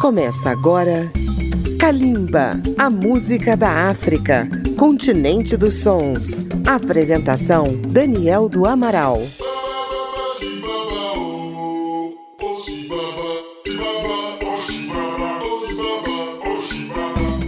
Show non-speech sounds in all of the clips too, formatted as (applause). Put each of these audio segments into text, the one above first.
Começa agora Kalimba, a música da África, continente dos sons. Apresentação Daniel do Amaral.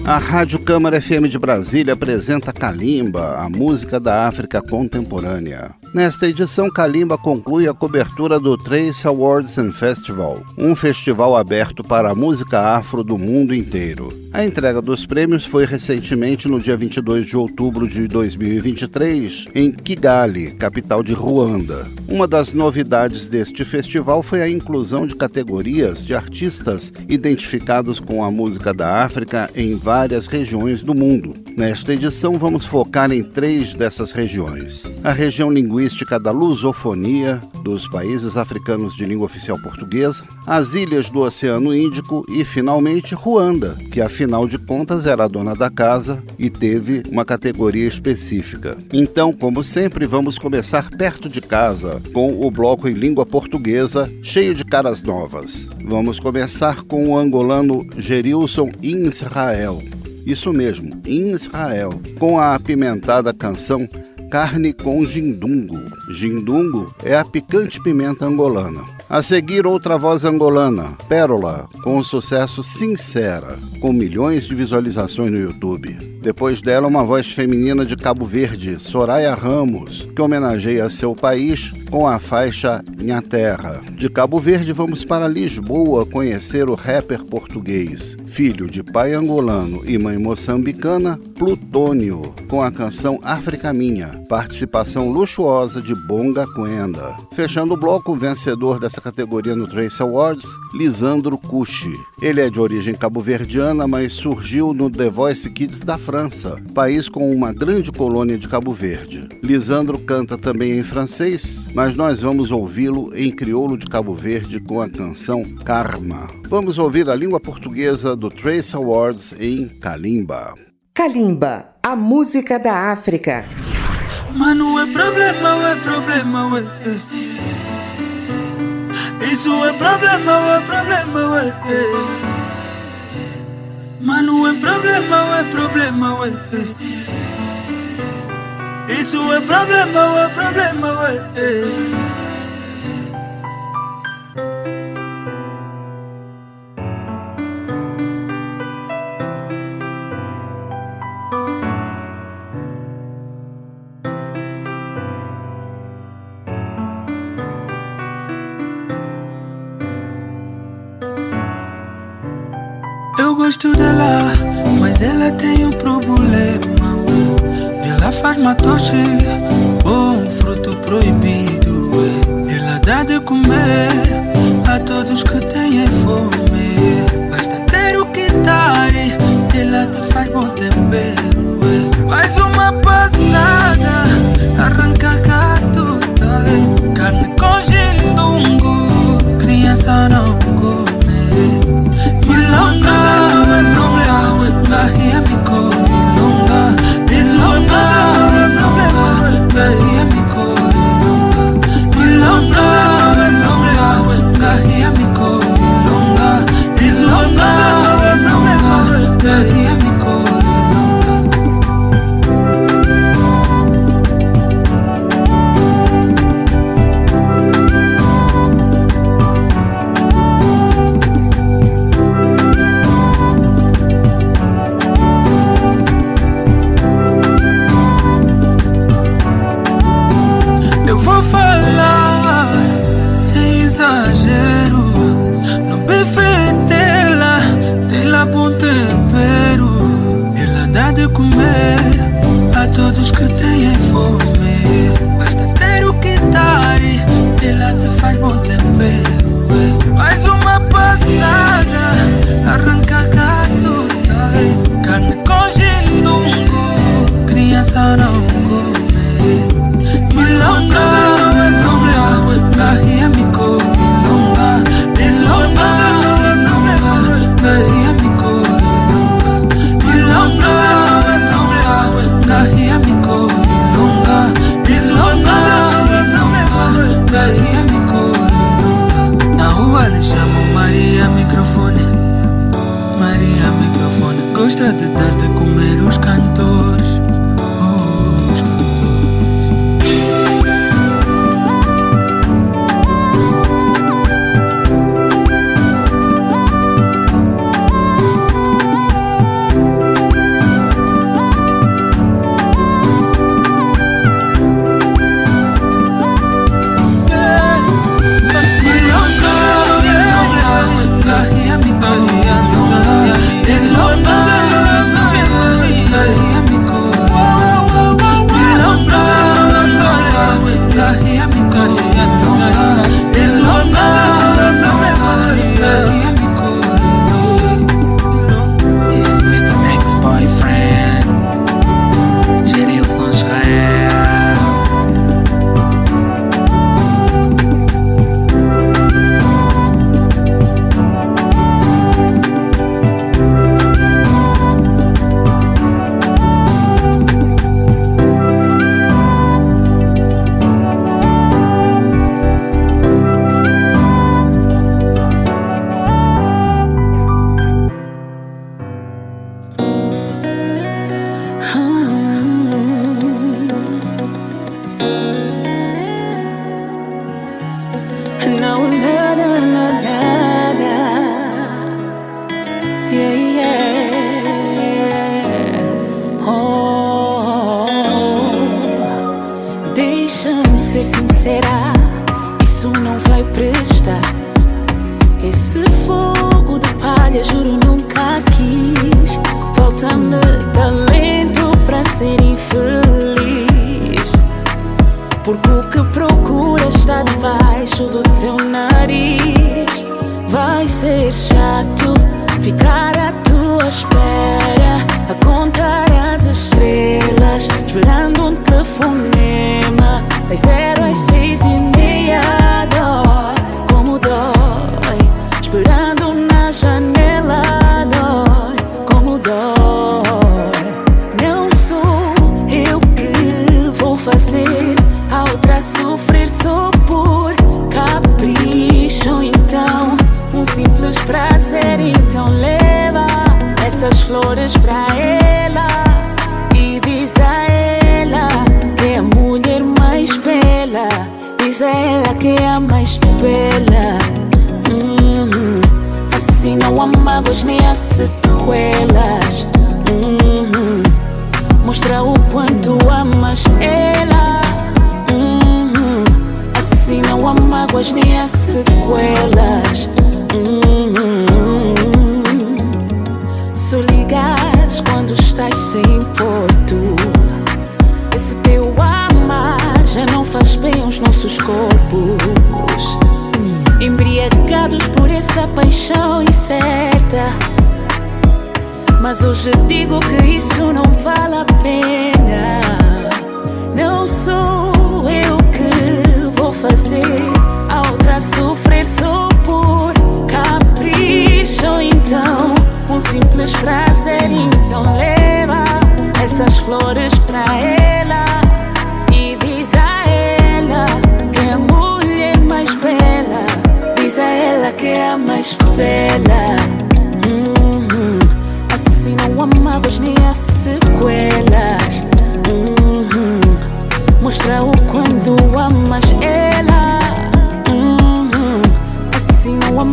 A Rádio Câmara FM de Brasília apresenta Kalimba, a música da África contemporânea. Nesta edição, Kalimba conclui a cobertura do Trace Awards and Festival, um festival aberto para a música afro do mundo inteiro. A entrega dos prêmios foi recentemente no dia 22 de outubro de 2023, em Kigali, capital de Ruanda. Uma das novidades deste festival foi a inclusão de categorias de artistas identificados com a música da África em várias regiões do mundo. Nesta edição, vamos focar em três dessas regiões: a região linguística da lusofonia, dos países africanos de língua oficial portuguesa, as ilhas do Oceano Índico e, finalmente, Ruanda, que afinal de contas era a dona da casa e teve uma categoria específica. Então, como sempre, vamos começar perto de casa, com o bloco em língua portuguesa, cheio de caras novas. Vamos começar com o angolano Gerilson Israel. Isso mesmo, Israel, com a apimentada canção carne com gindungo. Gindungo é a picante pimenta angolana. A seguir, outra voz angolana, Pérola, com o sucesso Sincera, com milhões de visualizações no YouTube. Depois dela, uma voz feminina de Cabo Verde, Soraya Ramos, que homenageia seu país com a faixa Minha Terra. De Cabo Verde, vamos para Lisboa conhecer o rapper português, filho de pai angolano e mãe moçambicana, Plutônio, com a canção África Minha, participação luxuosa de Bonga Quenda. Fechando o bloco, o vencedor dessa categoria no Trace Awards, Lisandro Cucci. Ele é de origem cabo-verdiana, mas surgiu no The Voice Kids da França, país com uma grande colônia de Cabo Verde. Lisandro canta também em francês, mas nós vamos ouvi-lo em crioulo de Cabo Verde com a canção Karma. Vamos ouvir a língua portuguesa do Trace Awards em Kalimba. Kalimba, a música da África. Mano, é problema, é problema, é. Isso é problema, é problema, é. Mano, é problema, é problema, é. Isso é problema, é problema, é. Gosto dela, mas ela tem um problema. Ela faz matoche, um fruto proibido. Ela dá de comer a todos que têm fome. Basta ter o que dar, ela te faz bom tempero. Faz uma passada, arranca catuta, carne com gindungo, criança não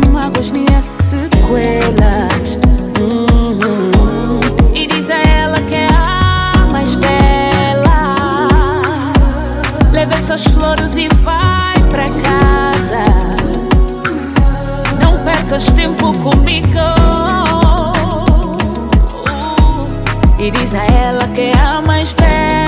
ma gosni as sequelas. E diz a ela que é a mais bela. Leve essas flores e vai pra casa. Não percas tempo comigo. E diz a ela que é a mais bela.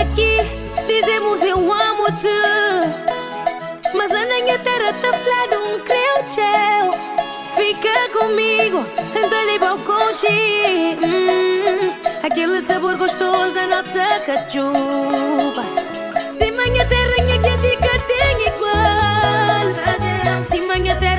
Aqui dizemos eu amo-te, mas lá na minha terra tá falado um creu Fica comigo, dali ali Hum, aquele sabor gostoso da nossa cachupa. Se manhã terra, minha que fica tem igual. Se manhã terra,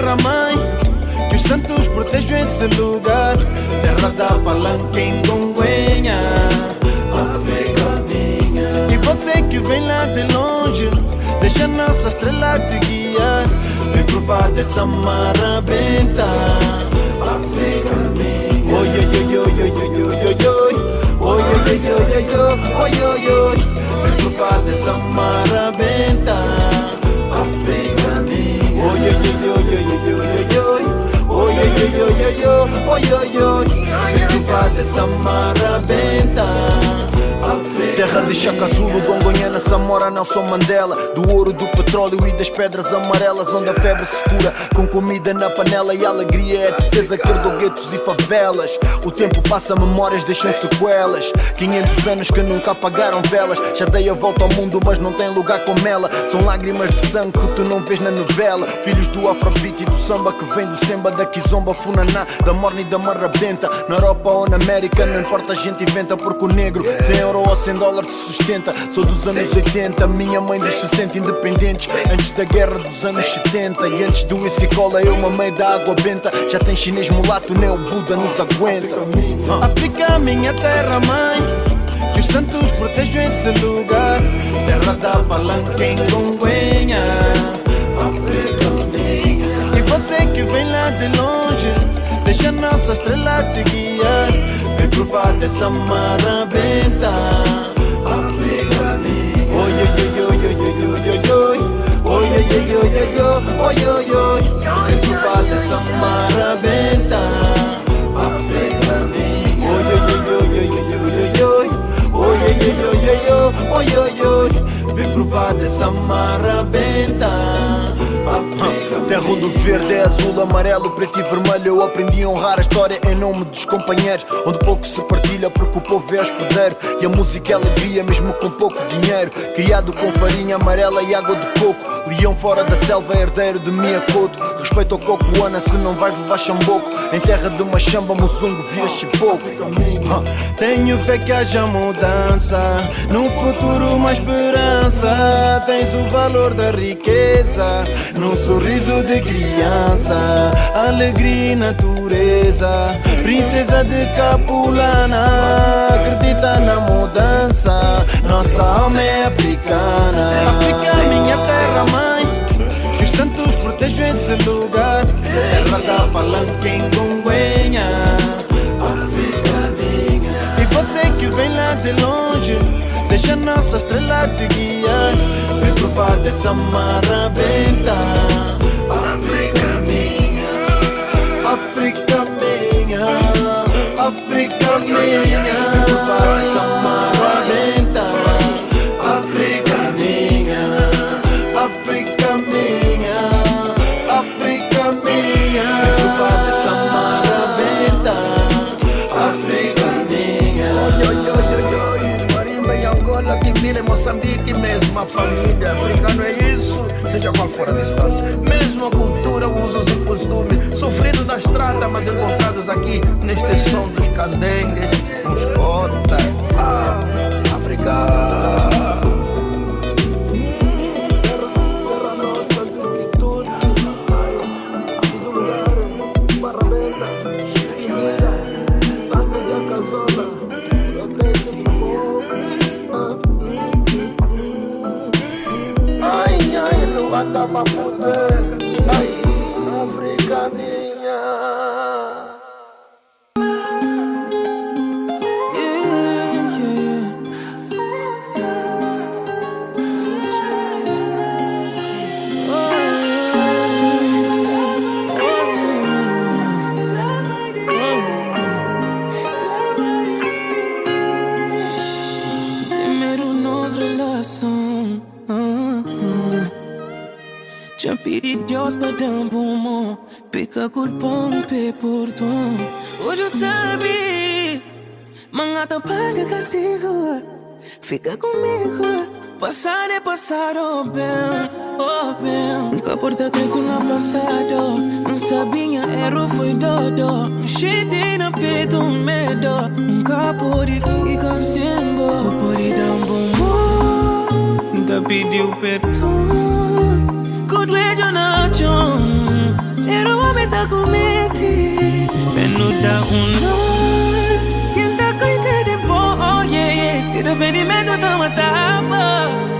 terra mãe. Que os santos protejam esse lugar. Terra da palanca em Congonha. África minha. E você que vem lá de longe, deixa a nossa estrela te guiar. Vem provar dessa mara benta. África minha. Oi, oi, oi, oi, oi, oi, oi, oi. Oi, oi, oi, oi, oi, oi, oi, oi. oi Vem provar dessa mara benta. África Oi, Oi, oi, oi, oi, oi. oyoyoy, oyoyoyoyoyo, oyoyoy, oyoyoy, oyoyoy, oyoyoy, oyoyoy, oyoyoy, oyoyoy, Terra de Chaka Zulu, Gongonhana, Samora, Nelson Mandela. Do ouro, do petróleo e das pedras amarelas Onde a febre se cura com comida na panela. E a alegria é a tristeza guetos e favelas. O tempo passa, memórias deixam sequelas. 500 anos que nunca apagaram velas. Já dei a volta ao mundo, mas não tem lugar como ela. São lágrimas de sangue que tu não vês na novela. Filhos do afrobeat e do samba que vem do semba Da kizomba, funaná, da morna e da marrabenta Na Europa ou na América, não importa a gente inventa Porque o negro, sem euro ou sem dólar se sustenta. Sou dos anos 80, minha mãe dos 60 independentes. Antes da guerra dos anos 70 E antes do whisky cola eu mamei da água benta. Já tem chinês mulato, nem o Buda nos aguenta. África, minha terra mãe. Que os santos protejam esse lugar. Terra da palanca em Congonha. África minha. E você que vem lá de longe Deixa nossa estrela te guiar curva dessa marabenta Africa-me Oi, oi, oi, oi, oi, oi, oi, oi Oi, oi, oi, oi, oi, oi, oi, oi É curva dessa marabenta Africa-me Oi, oi, oi, oi, oi, oi, oi, oi Vem provar dessa marabenta Terra onde o verde é azul, amarelo, preto e vermelho. Eu aprendi a honrar a história em nome dos companheiros. Onde pouco se partilha porque o povo é hospedeiro. E a música é alegria mesmo com pouco dinheiro. Criado com farinha amarela e água de coco. Leão fora da selva, herdeiro de minha Respeito ao coco, Ana, se não vais levar chamboco. Em terra de uma chamba, mozungo, vira chipoco Ah, Tenho fé que haja mudança. Num futuro uma esperança. Tens o valor da riqueza. Num sorriso de criança. Alegria e natureza. Princesa de Capulana. Acredita na mudança. Nossa alma é africana. África, minha terra mãe protejam esse lugar. Terra da palanca em Congonha. África minha. E você que vem lá de longe Deixa nossa estrela te guiar. Vem provar dessa marabenta África minha. África minha. África minha. Vem provar dessa marabenta Angola, Guiné, Moçambique, mesma família. Africano é isso, seja qual for a distância. Mesma cultura, usos e costumes. Sofridos da estrada, mas encontrados aqui neste som dos candengues, nos cota. Ah, África. na makuta Dar um pulmão. Pica culpão, pé por tom. Hoje eu sabe. Mangata paga castigo. Fica comigo. Passar é passar, oh bem, oh bem. Nunca porta teto no passado. Não sabia, erro foi dodo. Cheio na peito, um medo. Nunca pode ficar sem boa. Pode dar um bom Nunca pediu perdão. pasión Pero me ta cometi Venuta uno Quien ta coite de po Oye, estira peri me tu ta mataba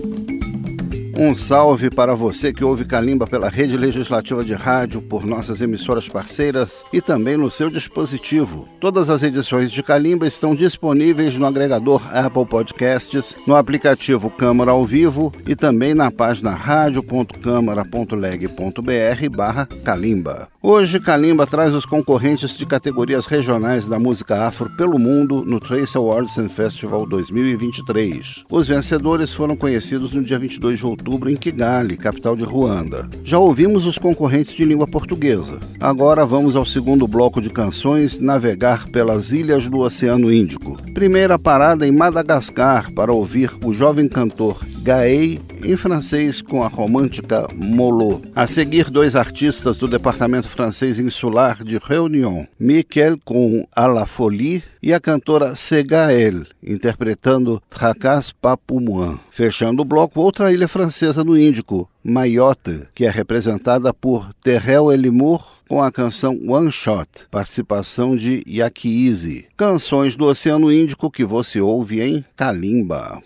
Um salve para você que ouve Calimba pela Rede Legislativa de Rádio, por nossas emissoras parceiras e também no seu dispositivo. Todas as edições de Calimba estão disponíveis no agregador Apple Podcasts, no aplicativo Câmara ao Vivo e também na página radio.câmara.leg.br barra Calimba. Hoje, Calimba traz os concorrentes de categorias regionais da música afro pelo mundo no Trace Awards and Festival 2023. Os vencedores foram conhecidos no dia 22 de outubro em Kigali, capital de Ruanda. Já ouvimos os concorrentes de língua portuguesa. Agora vamos ao segundo bloco de canções Navegar pelas Ilhas do Oceano Índico. Primeira parada em Madagascar para ouvir o jovem cantor Gaei em francês com a romântica Molo. A seguir, dois artistas do departamento francês insular de Réunion, Michel com A la Folie e a cantora Segael, interpretando Tracas Papoumoin. Fechando o bloco, outra ilha francesa no Índico, Mayotte, que é representada por Terrell Elimour com a canção One Shot, participação de Yakizi. Canções do Oceano Índico que você ouve em Kalimba.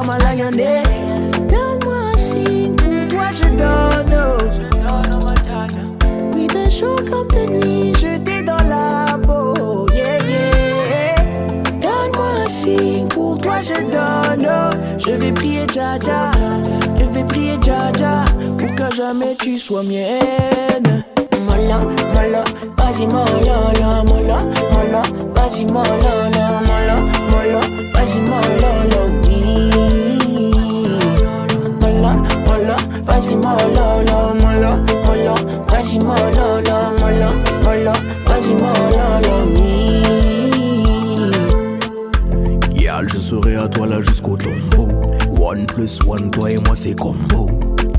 Donne-moi un signe, pour toi je donne. Oui, de jour comme de nuit, je t'ai dans la peau. Yeah. Donne-moi un signe, pour toi je donne. Je vais prier Jaja, je vais prier Jaja, pour que jamais tu sois mienne. Mola, mola, vas-y mola, la, mola, vas-y mola, la, mola, mola, vas-y oui. Yal, je serai à toi là jusqu'au tombeau. One plus one, toi et moi c'est combo.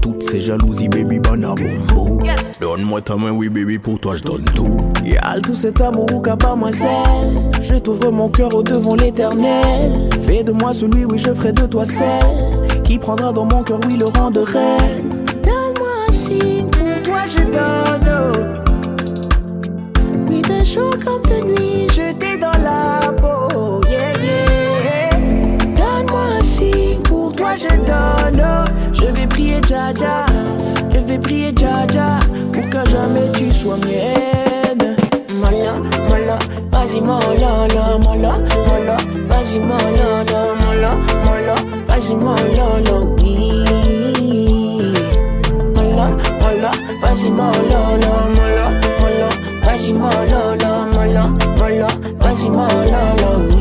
Toutes ces jalousies, baby, banabombo. Donne-moi ta main, oui, baby, pour toi je donne tout. Yal tout cet amour qu'a pas moi seul Je t'ouvre mon cœur au devant l'éternel Fais de moi celui, oui je ferai de toi celle Qui prendra dans mon cœur, oui le rang de reine. Donne-moi un signe, pour toi je donne. Oui de jour comme de nuit, je t'ai dans la peau Yeah yeah. Donne-moi un signe, pour toi je donne. Vais prier Jaja pour que jamais tu sois mienne. Mala, mala, vas-y mala, la, mala, mala, vas-y mala, la, mala, mala, fazi mololo mi Molo, molo, fazi mololo Molo, molo, fazi mololo Molo, molo, fazi mololo mi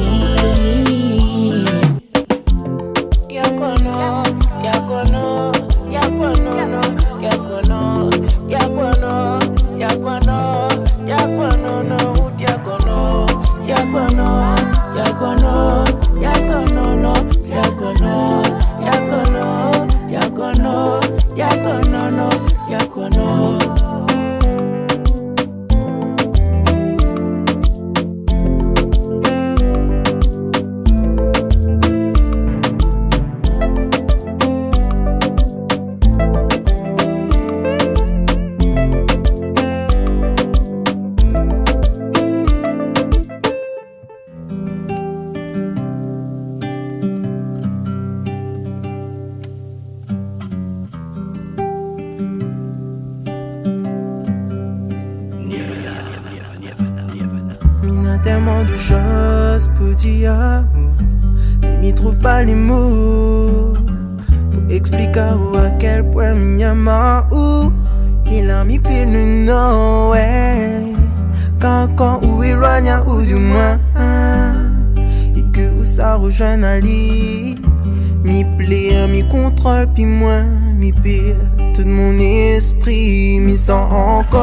mi contrôle, puis moi, mi pire Tout mon esprit, mi sent encore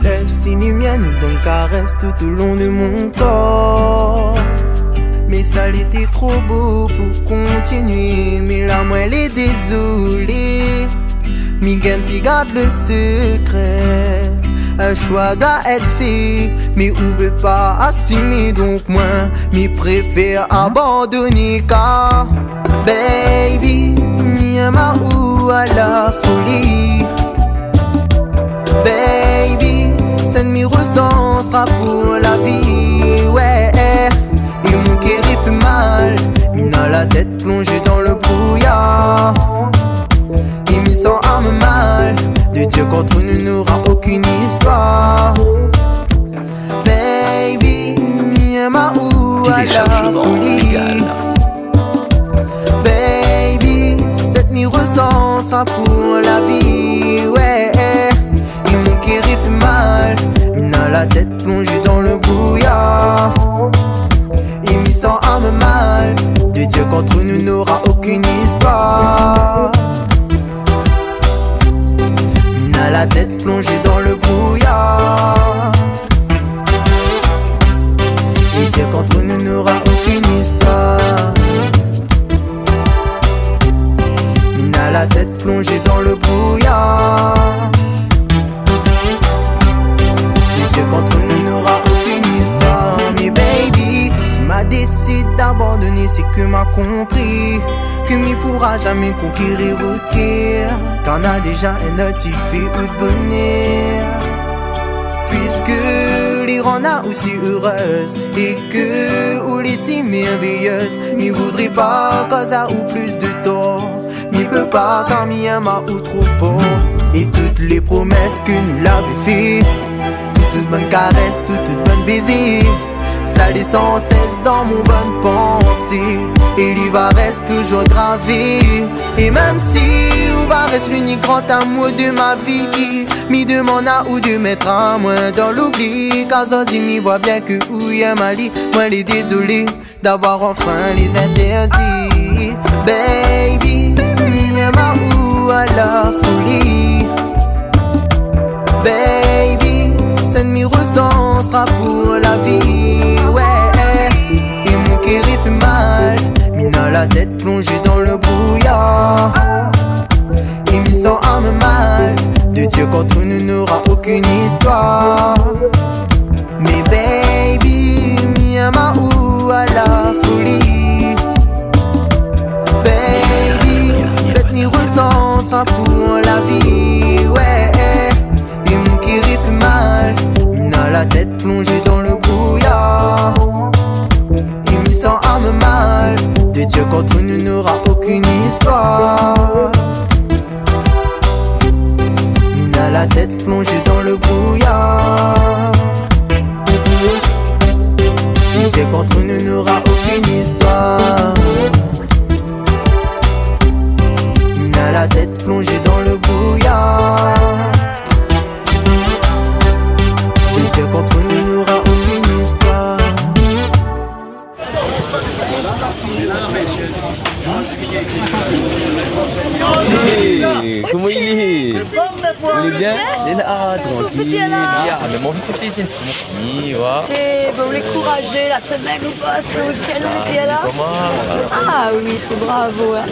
Lève si lumière, une bonne caresse tout au long de mon corps. Mais ça l'était trop beau pour continuer. Mais là, moi, elle est désolée. Miguel puis garde le secret. Un choix doit être fait, mais on veut pas assumer. Donc, moi, m'y préfère abandonner. Car, baby, ama ou à la folie. Baby, cette mi sera pour la vie, ouais. Et mon il fait mal, mina la tête plongée dans le brouillard. Et m'y sent âme mal, de Dieu contre nous n'aura aucune histoire. Baby, ama ou. Baby, cette mi ressent sera pour la vie, ouais. Et mon il fait mal, mina la tête plongée dans le brouillard. Et m'y sent âme mal, de Dieu contre nous n'aura aucune histoire. La tête plongée dans le brouillard. Et Dieu contre nous n'aura aucune histoire. Mina la tête plongée dans le brouillard. Et Dieu contre nous n'aura aucune histoire. Mais baby, si m'a décidé d'abandonner, c'est que m'a compris que m'y pourra jamais conquérir cœur. T'en as déjà un fais ou de bonheur. Puisque rend a aussi heureuse et que ou les si merveilleuse, m'y voudrait pas cause ou plus de tort. M'y peut pas quand m'y aime ou trop fort. Et toutes les promesses que nous l'avons fait, toute, toute bonne caresse, toute, toute bonne baiser. Ça les sans cesse dans mon bonne pensée Et l'hiver reste toujours gravé Et même si reste l'unique grand amour de ma vie Mi demande à ou de mettre à moi dans l'oubli. Car dit mi voit bien que où y a Mali. Moi les désolé d'avoir enfin les interdits. Baby, mi ma ou à la folie. Baby, cette mi sera pour la vie, ouais. Et mon il fait mal, mina la tête plongée dans le brouillard. Dieu contre nous n'aura aucune histoire. Mais baby, mi ama ou à la folie? Baby, cette nuit ressent sera pour la vie, ouais. Et mon il fait mal, mina la tête plongée dans le brouillard. Et m'y sent âme mal, de Dieu contre nous n'aura aucune histoire. la tête, plongée dans le brouillard. L'idée contre nous n'aura aucune histoire. On a la tête plongée dans le brouillard. la semaine au poste lequel on était là. Ah oui, c'est bravo. Hein.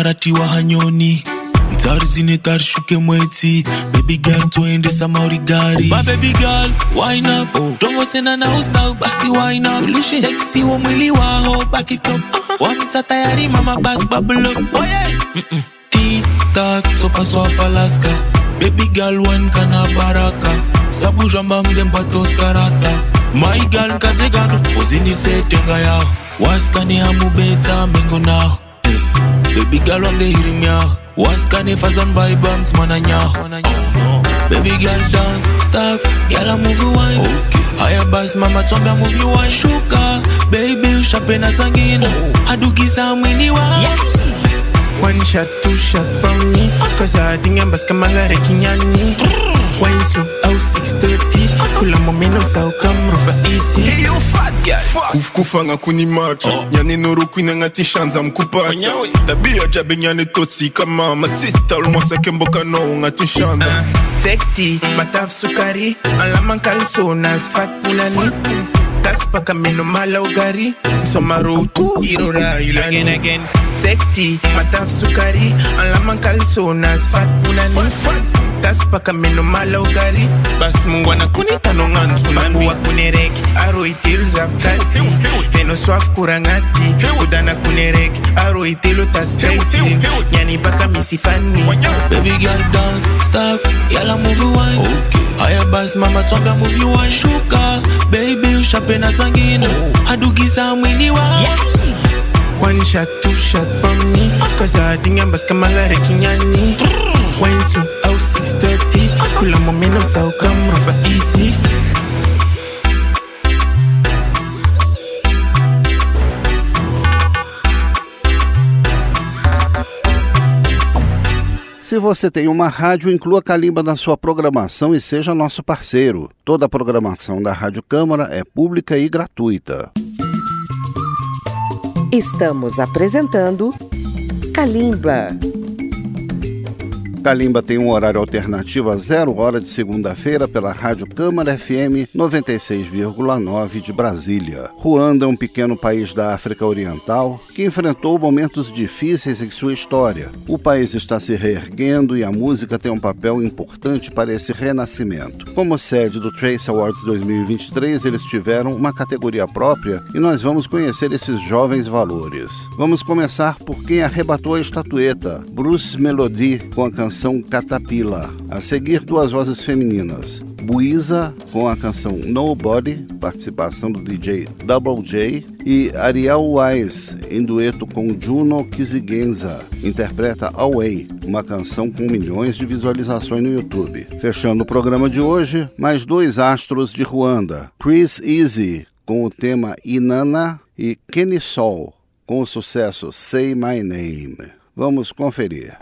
waratiwa hanyoni. Tari shuke mweti. Baby girl tuende samauri gari. Ba baby girl wine up. Oh. tongosena na ustal basi wine up. Ulishi. sexy wa mwili waho baki top uh-huh. wamta tayari mama bas bubble up. Oh yeah. mm -mm. titak sopa swaf alaska. Baby girl wine kana baraka. Sabu jamba mge mpato skarata. My girl kategano fozini setenga yao waskani hamubeta mengo nao. Baby girl, when they hear me out, what's kind of on by bumps, man, and yah. Baby girl, don't stop, girl, I move you wine. Okay. I boss, mama, chomp, I move you wine. Sugar, baby, you shopping as again. Oh. I do kiss, I'm winning one. Yes. One shot, two shot for me. Ah. Cause I think I'm basking my leg, wine slow, oh 630 Kula momeno sao kamruva easy. Hey yo fat guy, kufkufanga kunimacha oh. nyane norokwi nanga tishanza mkupata tabia jabe nyane totsi kama matista olmwasake mboka no nga tishanza uh, tekti mataf sukari. Alamankaliso nas fat punani tas paka meno mala ugari. Somarotu irora ilani tekti mataf sukari. Alamankaliso nas fat punani fat, fat. klasi paka meno mala ukari basi mungu anakunita no ng'anzu mambo wakunereki teno swafu kurangati. Udana kunereke aroitilo tasikaiti nyani paka misifani Baby basi mama twambia move you Shuka, baby ushape na sangina oh. mwili wa. Yes. One shot, two shot for me. Kaza dinga basi kamala. My life, kinyani. Wine slow, out 630. Kula ukamrufa easy. Se você tem uma rádio, inclua Calimba na sua programação e seja nosso parceiro. Toda a programação da Rádio Câmara é pública e gratuita. Estamos apresentando Kalimba. Calimba tem um horário alternativo a zero hora de segunda-feira pela Rádio Câmara FM 96,9 de Brasília. Ruanda é um pequeno país da África Oriental que enfrentou momentos difíceis em sua história. O país está se reerguendo e a música tem um papel importante para esse renascimento. Como sede do Trace Awards 2023, eles tiveram uma categoria própria e nós vamos conhecer esses jovens valores. Vamos começar por quem arrebatou a estatueta, Bruce Melody, com a canção Catapila. A seguir, duas vozes femininas. Buiza com a canção Nobody, participação do DJ Double J, e Ariel Wise, em dueto com Juno Kizigenza, interpreta Away, uma canção com milhões de visualizações no YouTube. Fechando o programa de hoje, mais dois astros de Ruanda, Chris Easy com o tema Inanna e Kenny Sol com o sucesso Say My Name. Vamos conferir.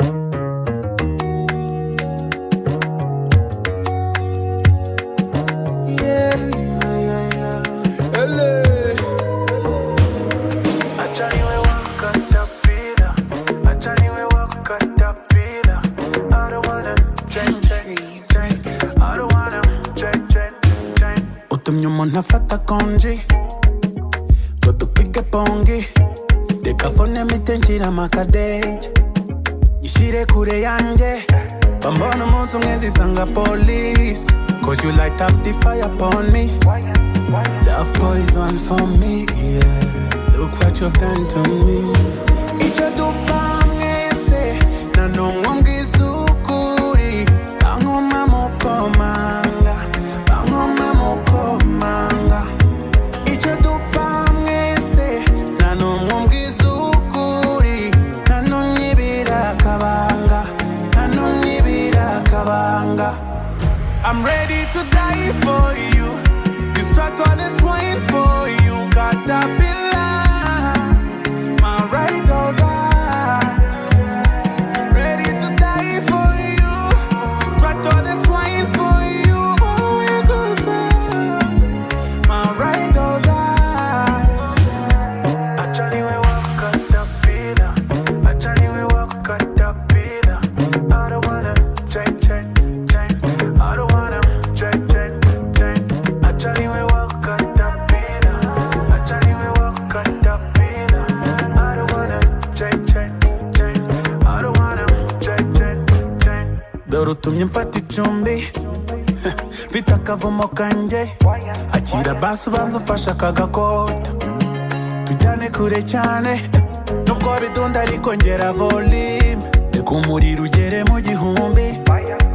una fatta congee. pick a pongi. De cafone miten na makadej. Ishire kure yanje. Pambono monsu ngezi sanga police. Cause you light up the fire upon me. Love poison for me, yeah. Look what you've done to me. It's a do. Yatumye mfata icumbi. (laughs) Mfite akavumo kanjye akira basi ubanza umfasha akagakota. Tujyane kure cyane. Nubwo bidunda ariko ngera volime reka umuriro ugere mu gihumbi.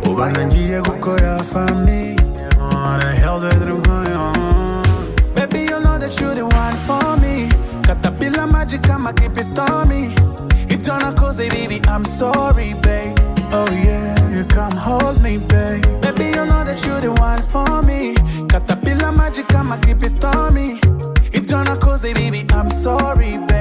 Ubana ngiye gukora famiye Baby, you know that you the one for me. Caterpillar magic, I'ma keep it stormy. If you're not cozy, baby, I'm sorry. I'ma keep it stormy. If you're not cozy, baby, I'm sorry, baby.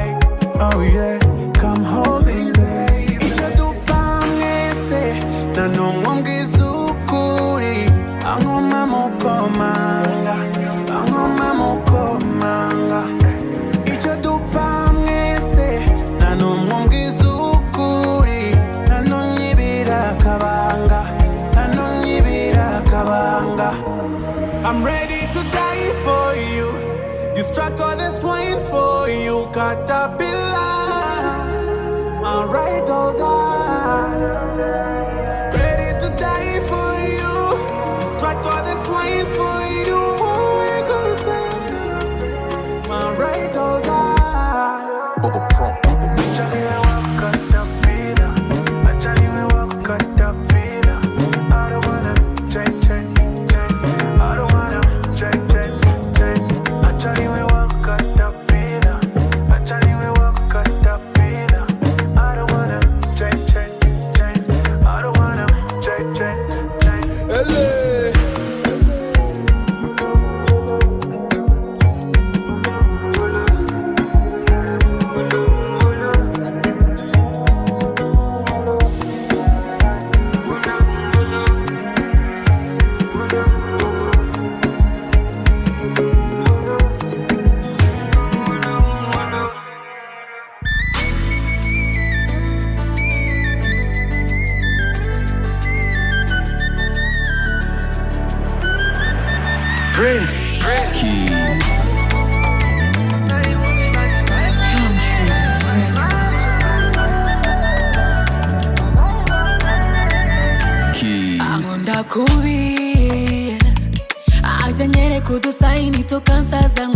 tu cansas da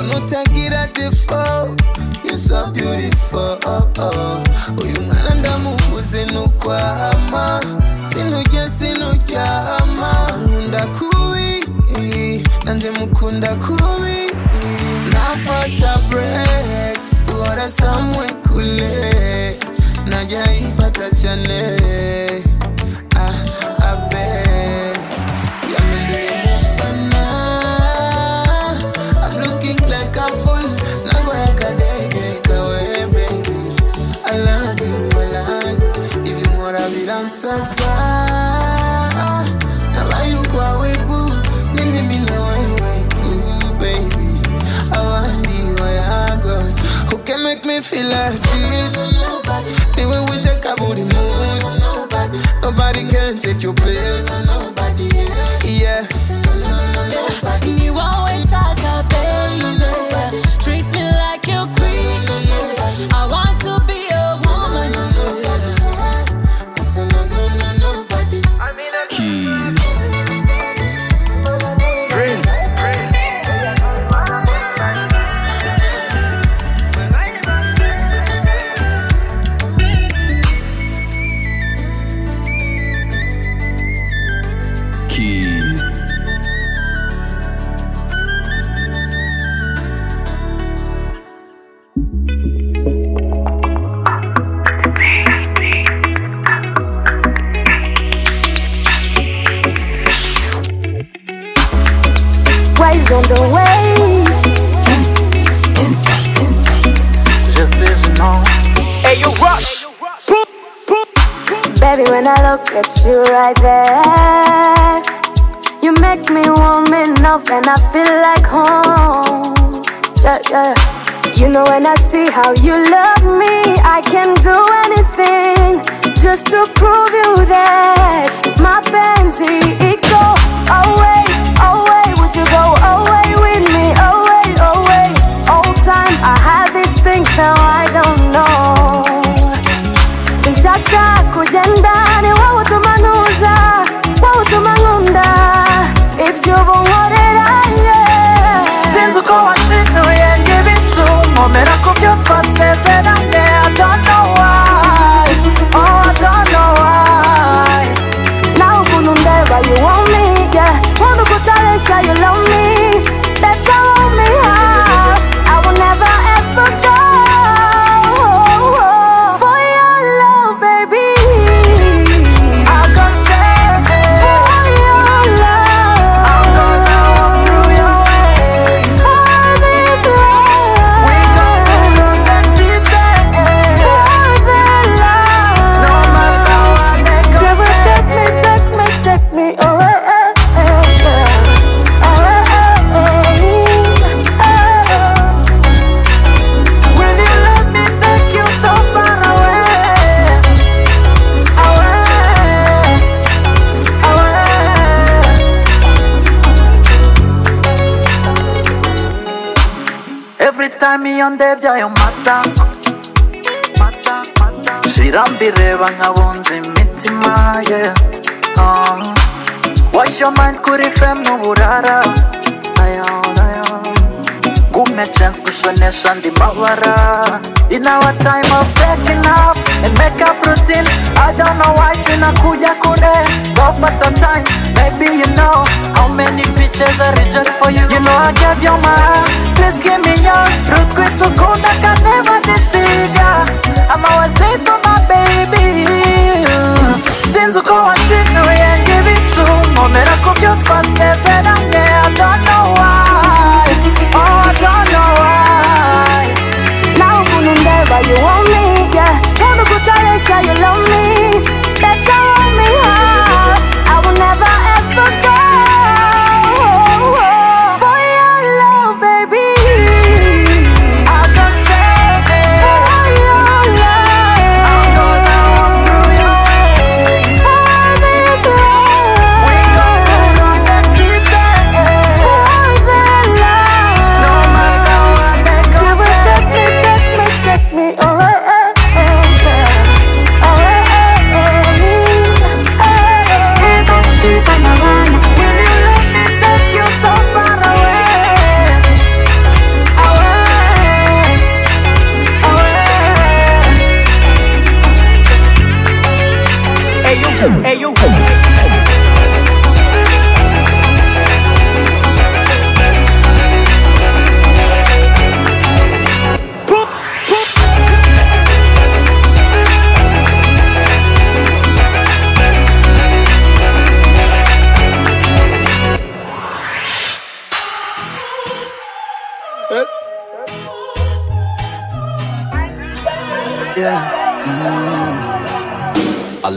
But no tangira default You're so beautiful oh, oh. Oh you Uyu mwana ndamubuze nukwama Sinurya sinuryama Nkunda kubi Nanje mukunda kubi Nafata break Duhora samwe kule Najya ifata cyane me feel like this. They will wish I could do the. Nobody can take your Baby, when I look at you right there, you make me warm enough and I feel like home. Yeah, yeah. You know, when I see how you love me, I can do anything just to prove you that my fancy, it goes away. mbireba nkabunza imitima ye uh-huh. wash your kuri fem n'uburara gume chance gushonesha andi mabara in our time of breaking up and makeup routine i don't know why sinakuja kune gofata time maybe you know how many pictures i reject for you. You know i gave you my heart. Please give me yours. Rutkwitukunda can never deceive ya. I'm always there for baby. Sinzi uko washimye yanjye ibicu nkomera ku byo twasezeranye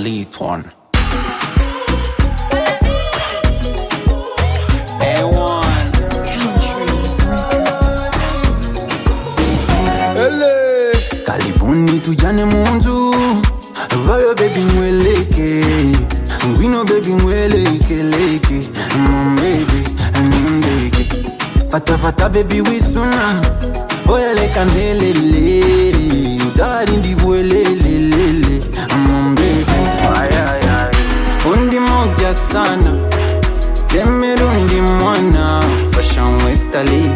lead one. A1. karibuni tujane munzu. Vayo bebi ngweleke. Ngwino bebi ngwelekeleke mombebi nembeke fatafata bebi wisuna oyelekanelele utarindi bwelele sana. Temerundi mwana fashion westali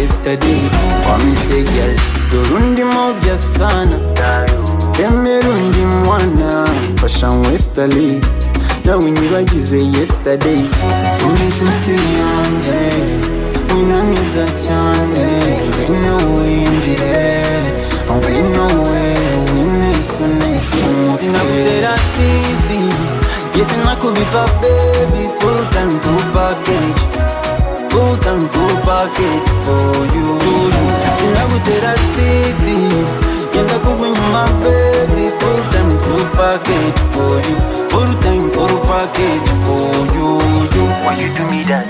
yesterday wamisegel dorundi moja sana. Temerundi mwana fashion westali nawe nyibagize yesterday winaniza cyane ngwino winjire ngwino we winesunesu sinagutera sisi yesi nakubipa baby. Full time full package. Full time full package for you. Sinagutera sisi yenza kukunyuma baby. Full time full package for you. Full time full package for you. You Why you do me that?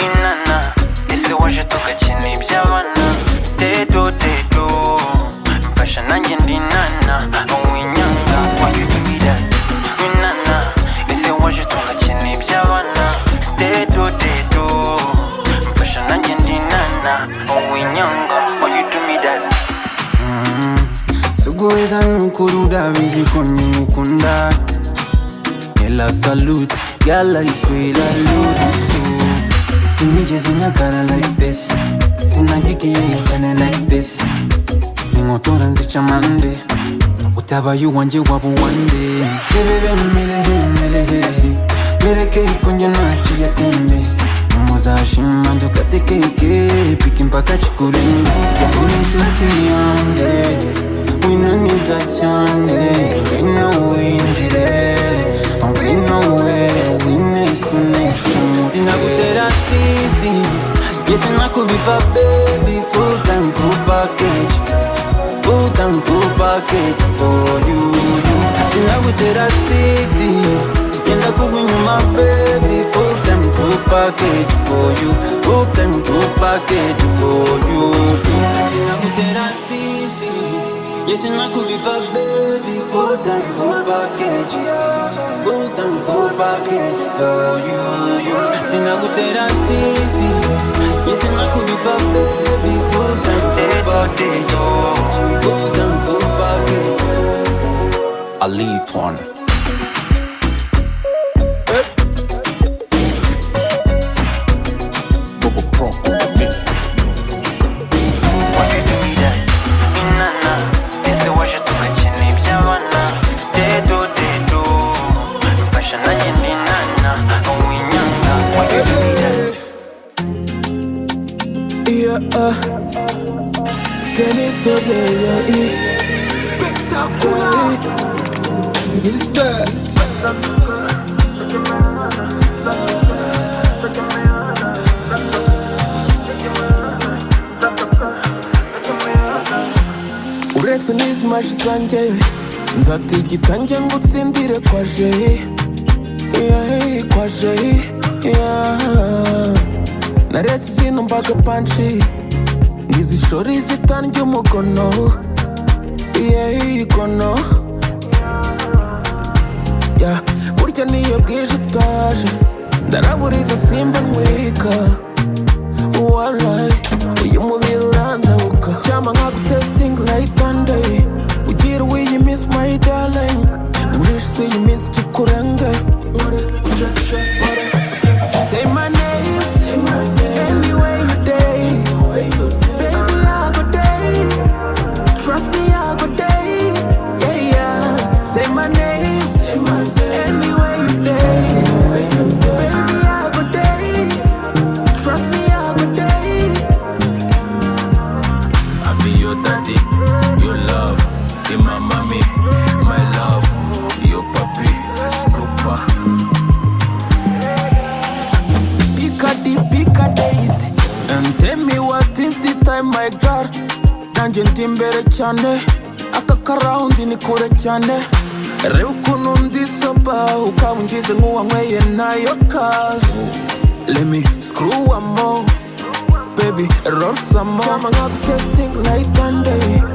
Inana Ese waje tugakina iby'abana Dedo dedo Mfasha nanjye ndi nana. Winyanga kuruda bizi kwenye mukunda Ela salute, gala ishwe ila lurusu. Sinije zina kara like this. Sinajiki yeye chane like this. Ningotora nzicha mande. Utaba yu wanje wabu wande. Sebebe melehe melehe Meleke kunja achi ya tembe Muza shimando katekeke Piki mpaka chikulinga Ya ulimflati yanje winaniza cyane ngwino winjire ngwino we winesunesu sinagutera sisi yesi nakubipa baby full time full package. Full time full package sinagutera sisi yenza kukunyuma baby full time full package for you. Full time full package for sinagutera yesi nakubipa baby. Full time full package full time full package for you you sinagutera sisi yesi nakubipa baby. Full time full package full time full package Ali Twan. uh. Tennis soleil, spectaculaire. Respect. uretse n'izimashi zanjye nzatigita njye ngo utsindire kwa jeyi kwaje kwaje yeah narese izino mbaga panshi ntizishora izitani ry'umugono iyeyi igono yeah. burya niyo bwije utaje ndaraburiza simba ntwika uwalayi uyu mubiri uranjabuka cyama nkagutesitingi nayitandayi ugira uwiyimisi mayidalayi ngurisha isi yimisi kikurenge. Ure uje uje ure imbere cyane aka karawundi ni kure cyane reba ukuntu ndi soba ukaba ungize nk'uwanyweye nayo ka baby roll some more. Cyama nkagutesitingi like Monday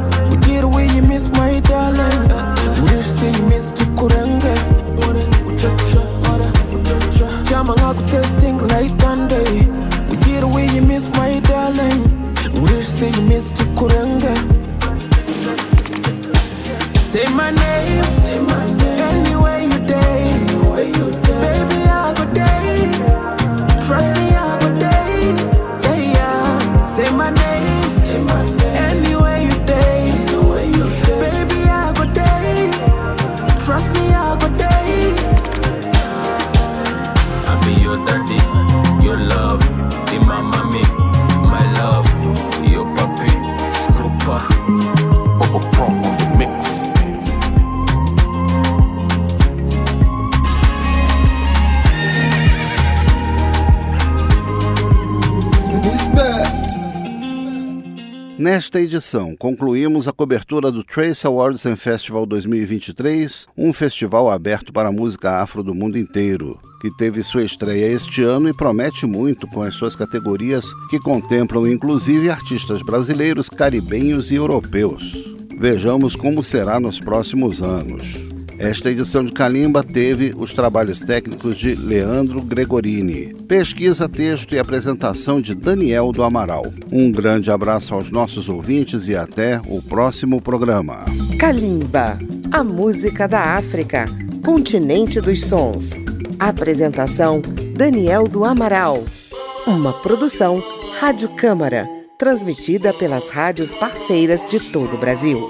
Nesta edição, concluímos a cobertura do Trace Awards and Festival 2023, um festival aberto para a música afro do mundo inteiro, que teve sua estreia este ano e promete muito com as suas categorias que contemplam inclusive artistas brasileiros, caribenhos e europeus. Vejamos como será nos próximos anos. Esta edição de Calimba teve os trabalhos técnicos de Leandro Gregorini, pesquisa, texto e apresentação de Daniel do Amaral. Um grande abraço aos nossos ouvintes e até o próximo programa. Kalimba, a música da África, continente dos sons. Apresentação: Daniel do Amaral. Uma produção Rádio Câmara, transmitida pelas rádios parceiras de todo o Brasil.